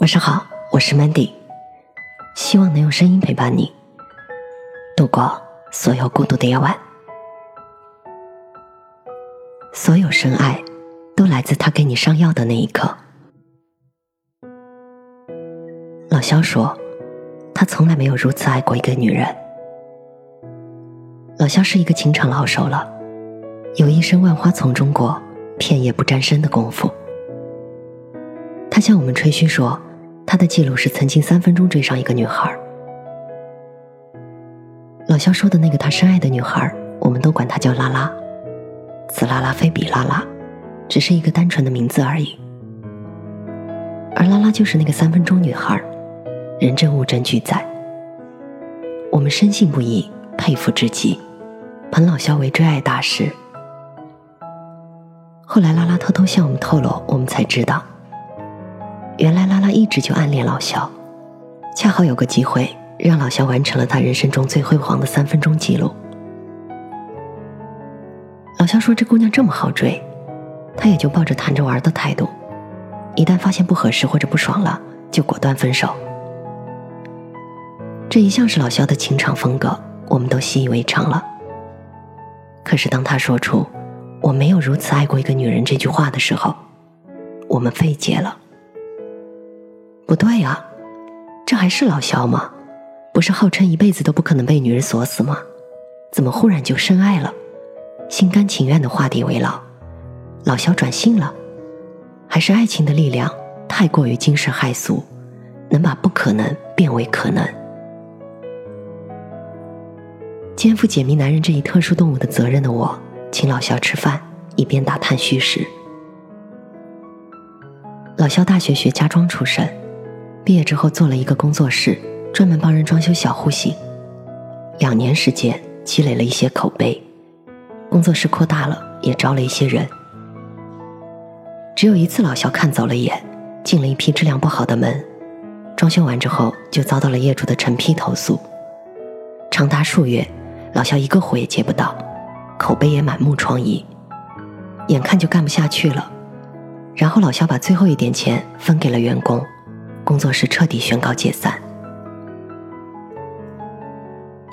晚上好，我是 Mandy，希望能用声音陪伴你度过所有孤独的夜晚。所有深爱都来自他给你上药的那一刻。老肖说，他从来没有如此爱过一个女人。老肖是一个情场老手了，有一身万花丛中过，片叶不沾身的功夫。他向我们吹嘘说。他的记录是曾经三分钟追上一个女孩。老肖说的那个他深爱的女孩，我们都管她叫拉拉。此拉拉非彼拉拉，只是一个单纯的名字而已。而拉拉就是那个三分钟女孩，人证物证俱在。我们深信不疑，佩服至极，捧老肖为追爱大师。后来拉拉偷偷向我们透露，我们才知道。原来拉拉一直就暗恋老肖，恰好有个机会让老肖完成了他人生中最辉煌的三分钟记录。老肖说：“这姑娘这么好追，他也就抱着谈着玩的态度，一旦发现不合适或者不爽了，就果断分手。”这一向是老肖的情场风格，我们都习以为常了。可是当他说出“我没有如此爱过一个女人”这句话的时候，我们费解了。不对啊，这还是老肖吗？不是号称一辈子都不可能被女人锁死吗？怎么忽然就深爱了，心甘情愿的画地为牢？老肖转性了，还是爱情的力量太过于惊世骇俗，能把不可能变为可能？肩负解密男人这一特殊动物的责任的我，请老肖吃饭，一边打探虚实。老肖大学学家装出身。毕业之后做了一个工作室，专门帮人装修小户型。两年时间积累了一些口碑，工作室扩大了，也招了一些人。只有一次老肖看走了眼，进了一批质量不好的门，装修完之后就遭到了业主的成批投诉。长达数月，老肖一个活也接不到，口碑也满目疮痍，眼看就干不下去了。然后老肖把最后一点钱分给了员工。工作室彻底宣告解散。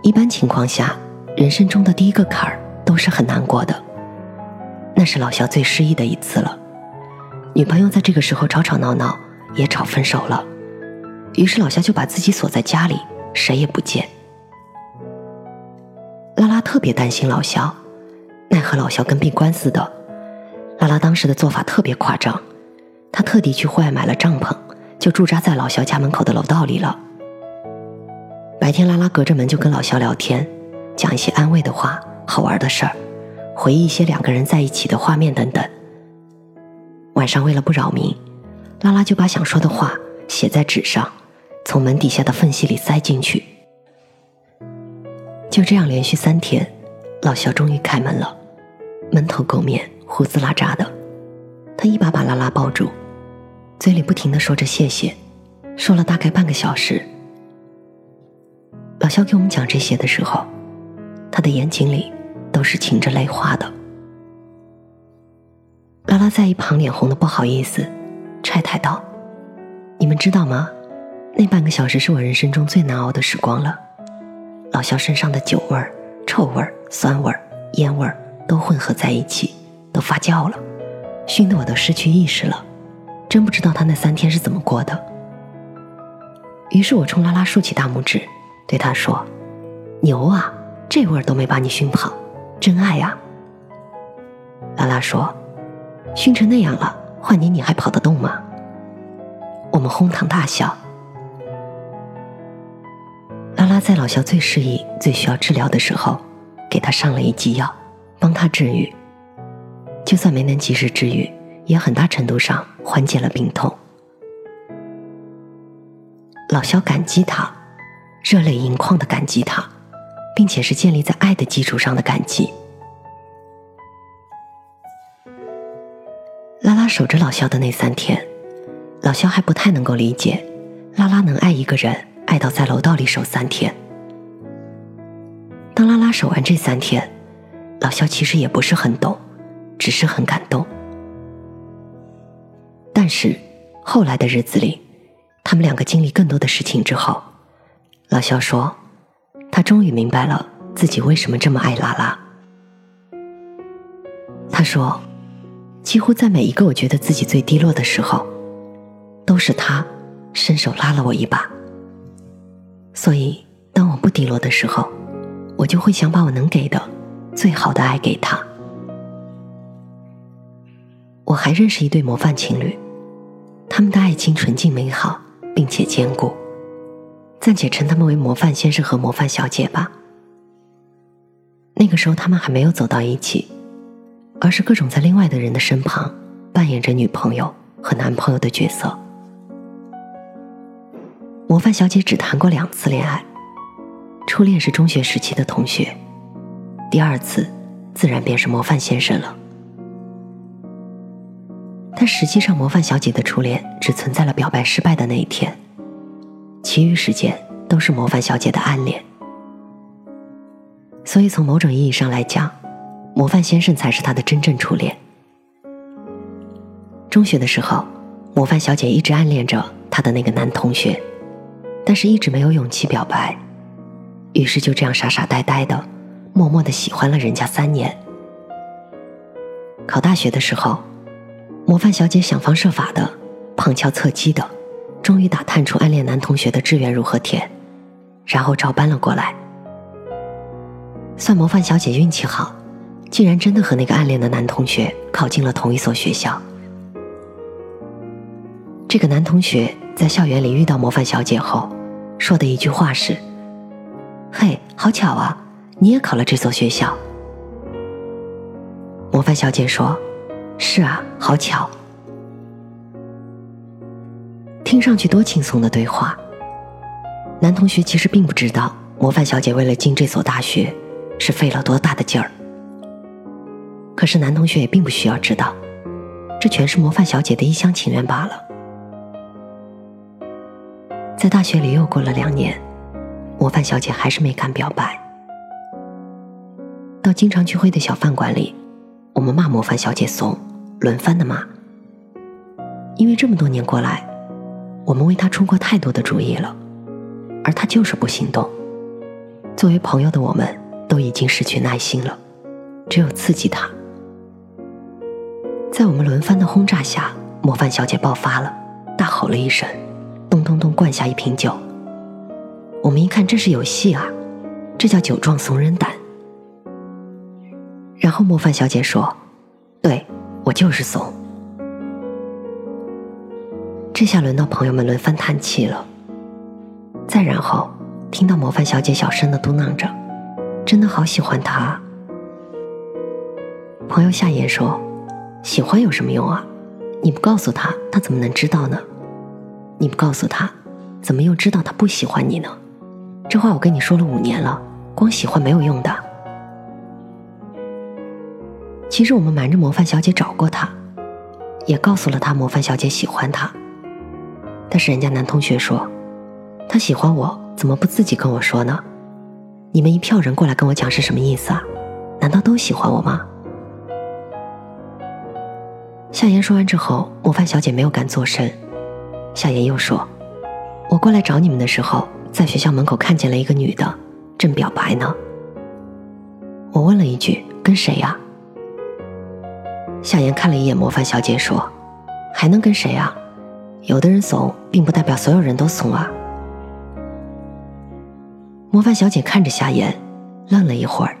一般情况下，人生中的第一个坎儿都是很难过的。那是老肖最失意的一次了。女朋友在这个时候吵吵闹闹，也吵分手了。于是老肖就把自己锁在家里，谁也不见。拉拉特别担心老肖，奈何老肖跟闭关似的。拉拉当时的做法特别夸张，她特地去户外买了帐篷。就驻扎在老肖家门口的楼道里了。白天，拉拉隔着门就跟老肖聊天，讲一些安慰的话、好玩的事儿，回忆一些两个人在一起的画面等等。晚上，为了不扰民，拉拉就把想说的话写在纸上，从门底下的缝隙里塞进去。就这样，连续三天，老肖终于开门了，闷头垢面、胡子拉碴的，他一把把拉拉抱住。嘴里不停的说着谢谢，说了大概半个小时。老肖给我们讲这些的时候，他的眼睛里都是噙着泪花的。拉拉在一旁脸红的不好意思，拆台道：“你们知道吗？那半个小时是我人生中最难熬的时光了。老肖身上的酒味儿、臭味儿、酸味儿、烟味儿都混合在一起，都发酵了，熏得我都失去意识了。”真不知道他那三天是怎么过的。于是我冲拉拉竖起大拇指，对他说：“牛啊，这味儿都没把你熏跑，真爱呀！”拉拉说：“熏成那样了，换你你还跑得动吗？”我们哄堂大笑。拉拉在老肖最失意、最需要治疗的时候，给他上了一剂药，帮他治愈。就算没能及时治愈。也很大程度上缓解了病痛。老肖感激他，热泪盈眶的感激他，并且是建立在爱的基础上的感激。拉拉守着老肖的那三天，老肖还不太能够理解，拉拉能爱一个人爱到在楼道里守三天。当拉拉守完这三天，老肖其实也不是很懂，只是很感动。但是，后来的日子里，他们两个经历更多的事情之后，老肖说，他终于明白了自己为什么这么爱拉拉。他说，几乎在每一个我觉得自己最低落的时候，都是他伸手拉了我一把。所以，当我不低落的时候，我就会想把我能给的最好的爱给他。我还认识一对模范情侣，他们的爱情纯净美好，并且坚固，暂且称他们为模范先生和模范小姐吧。那个时候，他们还没有走到一起。而是各种在另外的人的身旁扮演着女朋友和男朋友的角色。模范小姐只谈过两次恋爱，初恋是中学时期的同学，第二次自然便是模范先生了。但实际上，模范小姐的初恋只存在了表白失败的那一天，其余时间都是模范小姐的暗恋。所以，从某种意义上来讲。模范先生才是她的真正初恋。中学的时候，模范小姐一直暗恋着她的那个男同学，但是一直没有勇气表白，于是就这样傻傻呆呆的，默默的喜欢了人家三年。考大学的时候，模范小姐想方设法的，旁敲侧击的，终于打探出暗恋男同学的志愿如何填，然后照搬了过来。算模范小姐运气好。竟然真的和那个暗恋的男同学考进了同一所学校。这个男同学在校园里遇到模范小姐后，说的一句话是：“嘿，好巧啊，你也考了这所学校。”模范小姐说：“是啊，好巧。”听上去多轻松的对话。男同学其实并不知道，模范小姐为了进这所大学，是费了多大的劲儿。可是男同学也并不需要知道，这全是模范小姐的一厢情愿罢了。在大学里又过了两年，模范小姐还是没敢表白。到经常聚会的小饭馆里，我们骂模范小姐怂，轮番的骂。因为这么多年过来，我们为他出过太多的主意了，而他就是不行动。作为朋友的我们，都已经失去耐心了，只有刺激他。在我们轮番的轰炸下，模范小姐爆发了，大吼了一声，咚咚咚灌下一瓶酒。我们一看，这是有戏啊，这叫酒壮怂人胆。然后模范小姐说：“对我就是怂。”这下轮到朋友们轮番叹气了。再然后，听到模范小姐小声的嘟囔着：“真的好喜欢他。”朋友夏言说。喜欢有什么用啊？你不告诉他，他怎么能知道呢？你不告诉他，怎么又知道他不喜欢你呢？这话我跟你说了五年了，光喜欢没有用的。其实我们瞒着模范小姐找过他，也告诉了他模范小姐喜欢他，但是人家男同学说，他喜欢我，怎么不自己跟我说呢？你们一票人过来跟我讲是什么意思啊？难道都喜欢我吗？夏言说完之后，模范小姐没有敢作声。夏言又说：“我过来找你们的时候，在学校门口看见了一个女的，正表白呢。”我问了一句：“跟谁呀？”夏言看了一眼模范小姐，说：“还能跟谁啊？有的人怂，并不代表所有人都怂啊。”模范小姐看着夏言，愣了一会儿，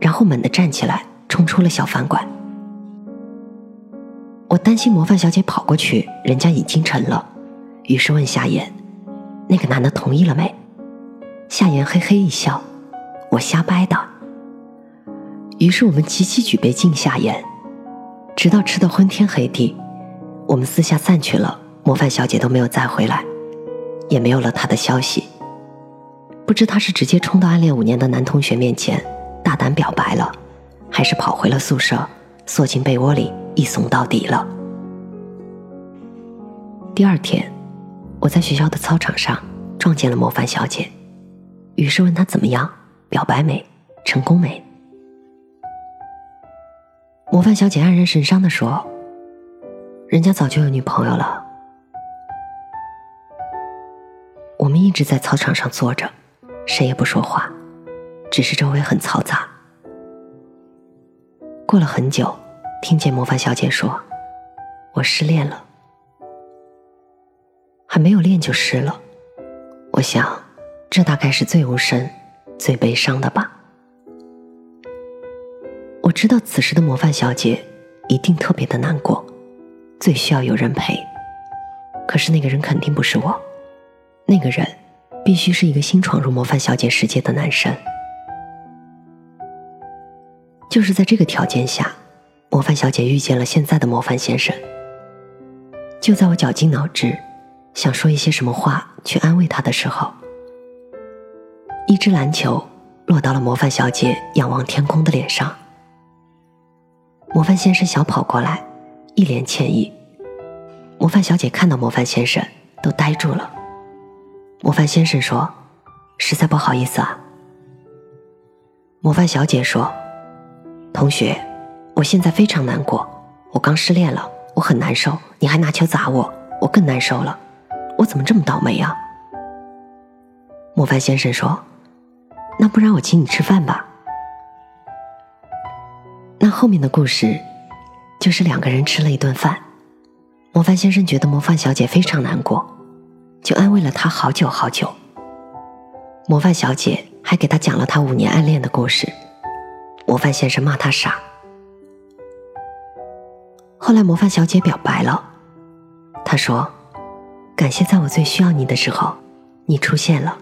然后猛地站起来，冲出了小饭馆。我担心模范小姐跑过去，人家已经沉了，于是问夏言：“那个男的同意了没？”夏言嘿嘿一笑：“我瞎掰的。”于是我们齐齐举杯敬夏言，直到吃得昏天黑地，我们私下散去了。模范小姐都没有再回来，也没有了她的消息。不知她是直接冲到暗恋五年的男同学面前大胆表白了，还是跑回了宿舍，缩进被窝里。一怂到底了。第二天，我在学校的操场上撞见了模范小姐，于是问她怎么样，表白没，成功没？模范小姐黯然神伤的说：“人家早就有女朋友了。”我们一直在操场上坐着，谁也不说话，只是周围很嘈杂。过了很久，听见模范小姐说：“我失恋了。”还没有练就失了。我想，这大概是最无声、最悲伤的吧。我知道此时的模范小姐一定特别的难过，最需要有人陪。可是那个人肯定不是我，那个人必须是一个新闯入模范小姐世界的男生。就是在这个条件下，模范小姐遇见了现在的模范先生。就在我绞尽脑汁想说一些什么话去安慰他的时候，一只篮球落到了模范小姐仰望天空的脸上。模范先生小跑过来，一脸歉意。模范小姐看到模范先生，都呆住了。模范先生说：“实在不好意思啊。”模范小姐说：“同学，我现在非常难过，我刚失恋了，我很难受。你还拿球砸我，我更难受了。我怎么这么倒霉啊？”模范先生说：“那不然我请你吃饭吧。”后面的故事，就是两个人吃了一顿饭。模范先生觉得模范小姐非常难过，就安慰了她好久好久。模范小姐还给他讲了他五年暗恋的故事。模范先生骂他傻。后来模范小姐表白了，她说：“感谢在我最需要你的时候，你出现了。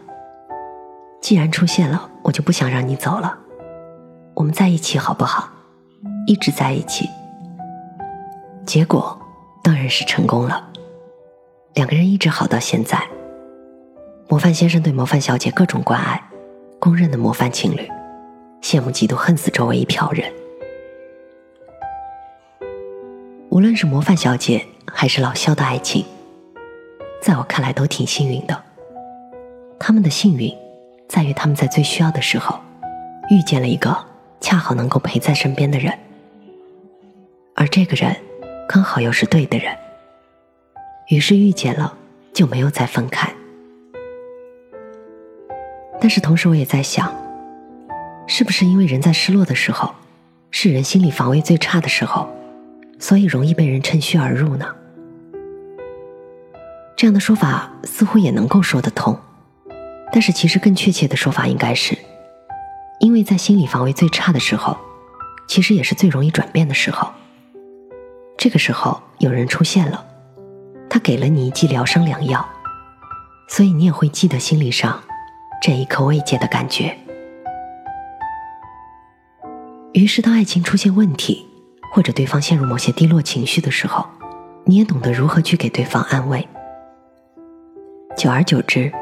既然出现了，我就不想让你走了。我们在一起好不好？一直在一起。”结果。当然是成功了，两个人一直好到现在。模范先生对模范小姐各种关爱，公认的模范情侣，羡慕嫉妒恨死周围一票人。无论是模范小姐还是老肖的爱情，在我看来都挺幸运的。他们的幸运，在于他们在最需要的时候，遇见了一个恰好能够陪在身边的人，而这个人。刚好又是对的人，于是遇见了，就没有再分开。但是同时，我也在想，是不是因为人在失落的时候，是人心理防卫最差的时候，所以容易被人趁虚而入呢？这样的说法似乎也能够说得通，但是其实更确切的说法应该是，因为在心理防卫最差的时候，其实也是最容易转变的时候。这个时候有人出现了，他给了你一剂疗伤良药，所以你也会记得心理上这一刻慰藉的感觉。于是，当爱情出现问题，或者对方陷入某些低落情绪的时候，你也懂得如何去给对方安慰。久而久之，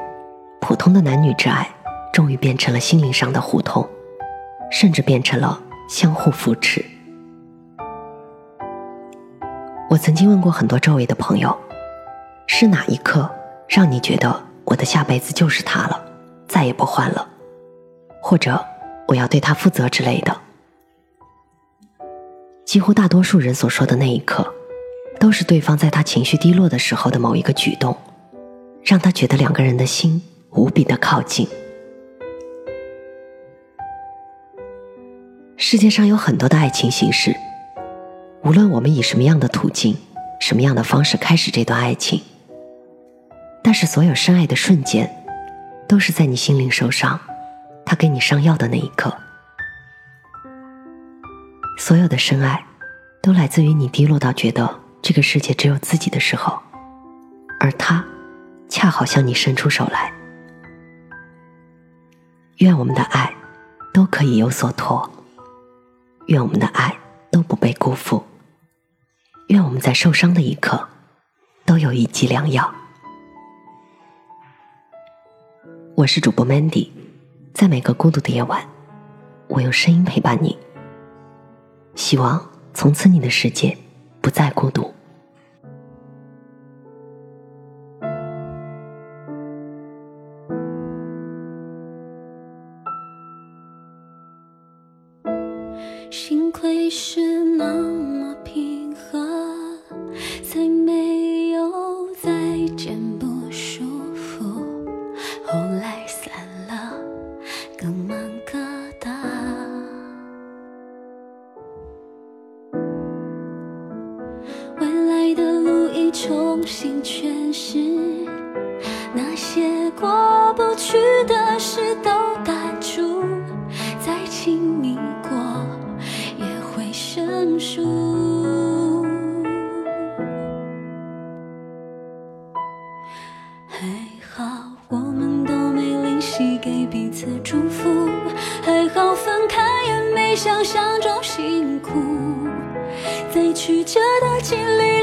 普通的男女之爱终于变成了心灵上的互通，甚至变成了相互扶持。我曾经问过很多周围的朋友，是哪一刻让你觉得我的下辈子就是他了，再也不换了，或者我要对他负责之类的？几乎大多数人所说的那一刻，都是对方在他情绪低落的时候的某一个举动，让他觉得两个人的心无比的靠近。世界上有很多的爱情形式。无论我们以什么样的途径、什么样的方式开始这段爱情，但是所有深爱的瞬间，都是在你心灵受伤，他给你上药的那一刻。所有的深爱，都来自于你低落到觉得这个世界只有自己的时候，而他恰好向你伸出手来。愿我们的爱都可以有所托，愿我们的爱都不被辜负。愿我们在受伤的一刻，都有一剂良药。我是主播 Mandy，在每个孤独的夜晚，我用声音陪伴你。希望从此你的世界不再孤独。重新诠释那些过不去的事，都淡出，再亲密过也会生疏。还好我们都没吝惜给彼此祝福，还好分开也没想象中辛苦，在曲折的经历。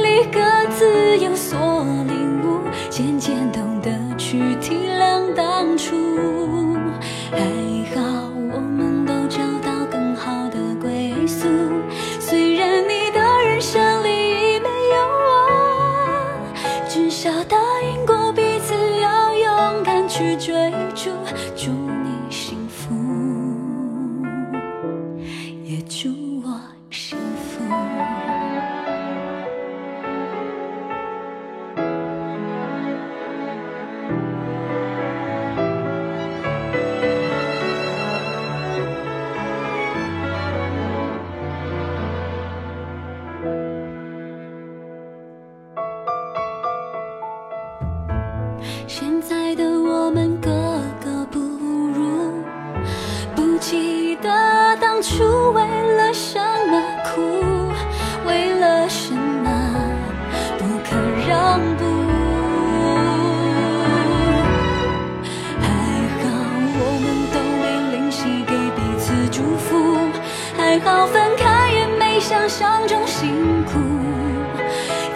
好分开也没想象中辛苦。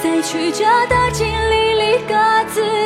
在曲折的经历里各自